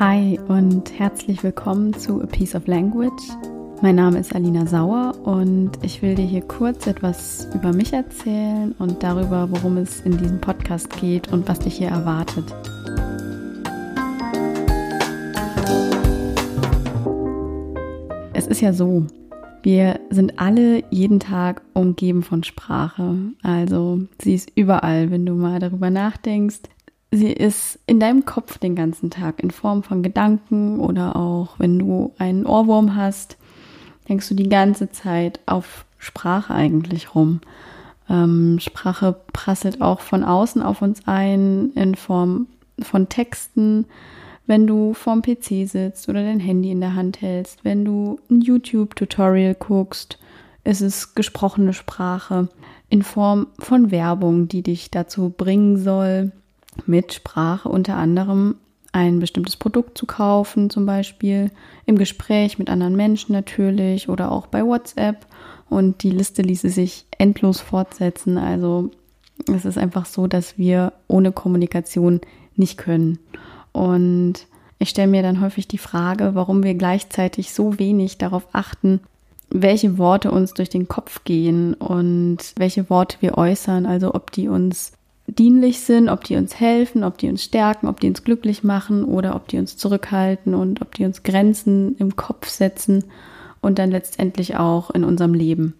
Hi und herzlich willkommen zu A Piece of Language. Mein Name ist Alina Sauer und ich will dir hier kurz etwas über mich erzählen und darüber, worum es in diesem Podcast geht und was dich hier erwartet. Es ist ja so, wir sind alle jeden Tag umgeben von Sprache. Also sie ist überall, wenn du mal darüber nachdenkst. Sie ist in deinem Kopf den ganzen Tag in Form von Gedanken oder auch wenn du einen Ohrwurm hast, denkst du die ganze Zeit auf Sprache eigentlich rum. Ähm, Sprache prasselt auch von außen auf uns ein in Form von Texten, wenn du vorm PC sitzt oder dein Handy in der Hand hältst, wenn du ein YouTube-Tutorial guckst, ist es gesprochene Sprache in Form von Werbung, die dich dazu bringen soll, mit Sprache unter anderem ein bestimmtes Produkt zu kaufen, zum Beispiel im Gespräch mit anderen Menschen natürlich oder auch bei WhatsApp. Und die Liste ließe sich endlos fortsetzen. Also es ist einfach so, dass wir ohne Kommunikation nicht können. Und ich stelle mir dann häufig die Frage, warum wir gleichzeitig so wenig darauf achten, welche Worte uns durch den Kopf gehen und welche Worte wir äußern, also ob die uns dienlich sind, ob die uns helfen, ob die uns stärken, ob die uns glücklich machen oder ob die uns zurückhalten und ob die uns Grenzen im Kopf setzen und dann letztendlich auch in unserem Leben.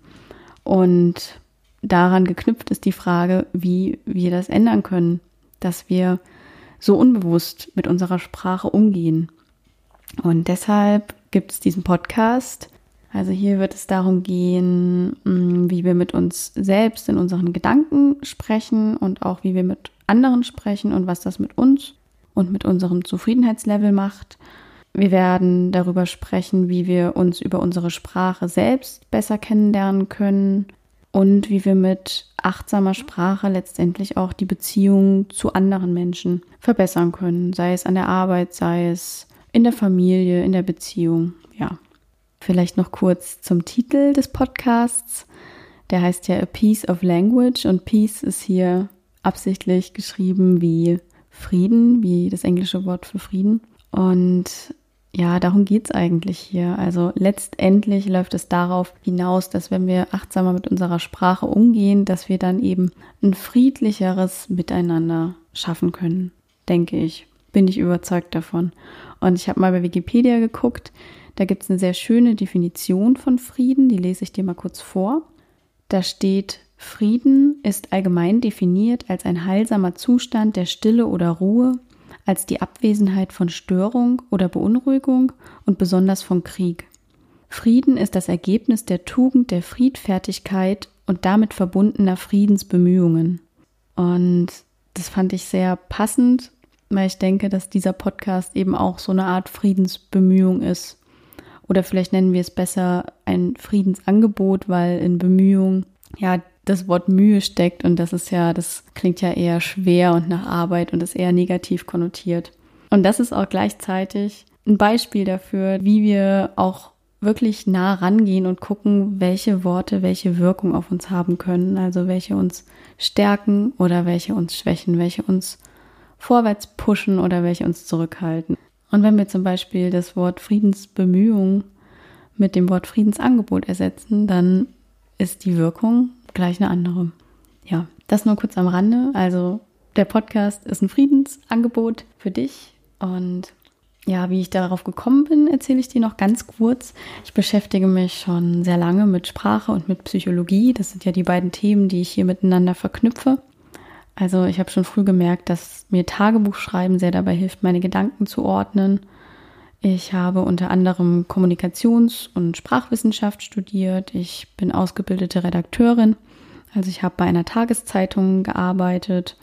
Und daran geknüpft ist die Frage, wie wir das ändern können, dass wir so unbewusst mit unserer Sprache umgehen. Und deshalb gibt es diesen Podcast, also hier wird es darum gehen, mm, wie wir mit uns selbst in unseren Gedanken sprechen und auch wie wir mit anderen sprechen und was das mit uns und mit unserem Zufriedenheitslevel macht. Wir werden darüber sprechen, wie wir uns über unsere Sprache selbst besser kennenlernen können und wie wir mit achtsamer Sprache letztendlich auch die Beziehung zu anderen Menschen verbessern können, sei es an der Arbeit, sei es in der Familie, in der Beziehung. Ja. Vielleicht noch kurz zum Titel des Podcasts. Der heißt ja A Piece of Language und Peace ist hier absichtlich geschrieben wie Frieden, wie das englische Wort für Frieden. Und ja, darum geht es eigentlich hier. Also letztendlich läuft es darauf hinaus, dass wenn wir achtsamer mit unserer Sprache umgehen, dass wir dann eben ein friedlicheres Miteinander schaffen können, denke ich. Bin ich überzeugt davon. Und ich habe mal bei Wikipedia geguckt, da gibt es eine sehr schöne Definition von Frieden, die lese ich dir mal kurz vor. Da steht, Frieden ist allgemein definiert als ein heilsamer Zustand der Stille oder Ruhe, als die Abwesenheit von Störung oder Beunruhigung und besonders von Krieg. Frieden ist das Ergebnis der Tugend der Friedfertigkeit und damit verbundener Friedensbemühungen. Und das fand ich sehr passend, weil ich denke, dass dieser Podcast eben auch so eine Art Friedensbemühung ist. Oder vielleicht nennen wir es besser ein Friedensangebot, weil in Bemühung ja das Wort Mühe steckt und das ist ja, das klingt ja eher schwer und nach Arbeit und ist eher negativ konnotiert. Und das ist auch gleichzeitig ein Beispiel dafür, wie wir auch wirklich nah rangehen und gucken, welche Worte welche Wirkung auf uns haben können, also welche uns stärken oder welche uns schwächen, welche uns vorwärts pushen oder welche uns zurückhalten. Und wenn wir zum Beispiel das Wort Friedensbemühung mit dem Wort Friedensangebot ersetzen, dann ist die Wirkung gleich eine andere. Ja, das nur kurz am Rande. Also der Podcast ist ein Friedensangebot für dich. Und ja, wie ich darauf gekommen bin, erzähle ich dir noch ganz kurz. Ich beschäftige mich schon sehr lange mit Sprache und mit Psychologie. Das sind ja die beiden Themen, die ich hier miteinander verknüpfe. Also ich habe schon früh gemerkt, dass mir Tagebuchschreiben sehr dabei hilft, meine Gedanken zu ordnen. Ich habe unter anderem Kommunikations- und Sprachwissenschaft studiert. Ich bin ausgebildete Redakteurin. Also ich habe bei einer Tageszeitung gearbeitet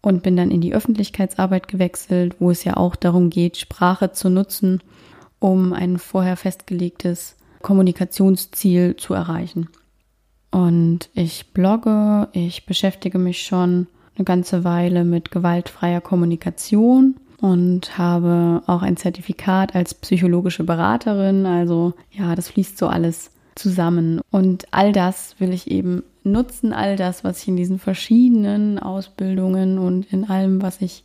und bin dann in die Öffentlichkeitsarbeit gewechselt, wo es ja auch darum geht, Sprache zu nutzen, um ein vorher festgelegtes Kommunikationsziel zu erreichen. Und ich blogge, ich beschäftige mich schon eine ganze Weile mit gewaltfreier Kommunikation und habe auch ein Zertifikat als psychologische Beraterin. Also ja, das fließt so alles zusammen. Und all das will ich eben nutzen, all das, was ich in diesen verschiedenen Ausbildungen und in allem, was ich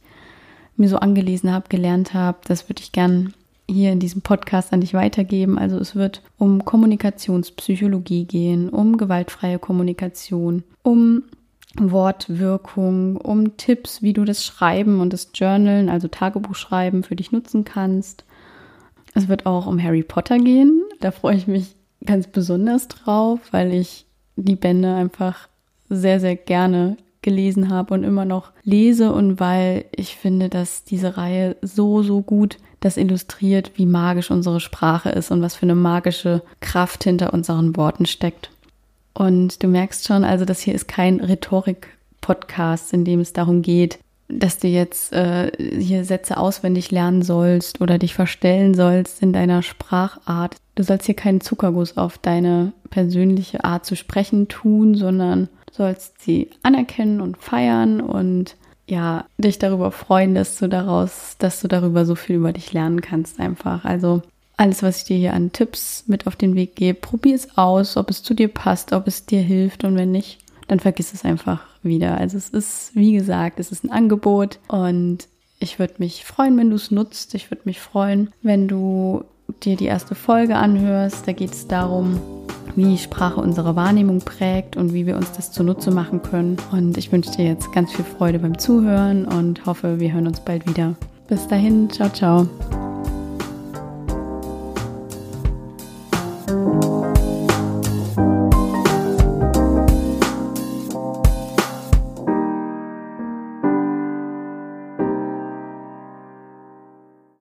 mir so angelesen habe, gelernt habe, das würde ich gern hier in diesem Podcast an dich weitergeben. Also es wird um Kommunikationspsychologie gehen, um gewaltfreie Kommunikation, um Wortwirkung, um Tipps, wie du das Schreiben und das Journalen, also Tagebuchschreiben für dich nutzen kannst. Es wird auch um Harry Potter gehen. Da freue ich mich ganz besonders drauf, weil ich die Bände einfach sehr, sehr gerne gelesen habe und immer noch lese und weil ich finde, dass diese Reihe so, so gut das illustriert, wie magisch unsere Sprache ist und was für eine magische Kraft hinter unseren Worten steckt. Und du merkst schon, also das hier ist kein Rhetorik-Podcast, in dem es darum geht, dass du jetzt äh, hier Sätze auswendig lernen sollst oder dich verstellen sollst in deiner Sprachart. Du sollst hier keinen Zuckerguss auf deine persönliche Art zu sprechen tun, sondern sollst sie anerkennen und feiern und ja, dich darüber freuen, dass du daraus, dass du darüber so viel über dich lernen kannst einfach. Also alles, was ich dir hier an Tipps mit auf den Weg gebe, probier es aus, ob es zu dir passt, ob es dir hilft und wenn nicht, dann vergiss es einfach wieder. Also es ist, wie gesagt, es ist ein Angebot und ich würde mich freuen, wenn du es nutzt. Ich würde mich freuen, wenn du dir die erste Folge anhörst. Da geht es darum, wie Sprache unsere Wahrnehmung prägt und wie wir uns das zunutze machen können. Und ich wünsche dir jetzt ganz viel Freude beim Zuhören und hoffe, wir hören uns bald wieder. Bis dahin, ciao, ciao.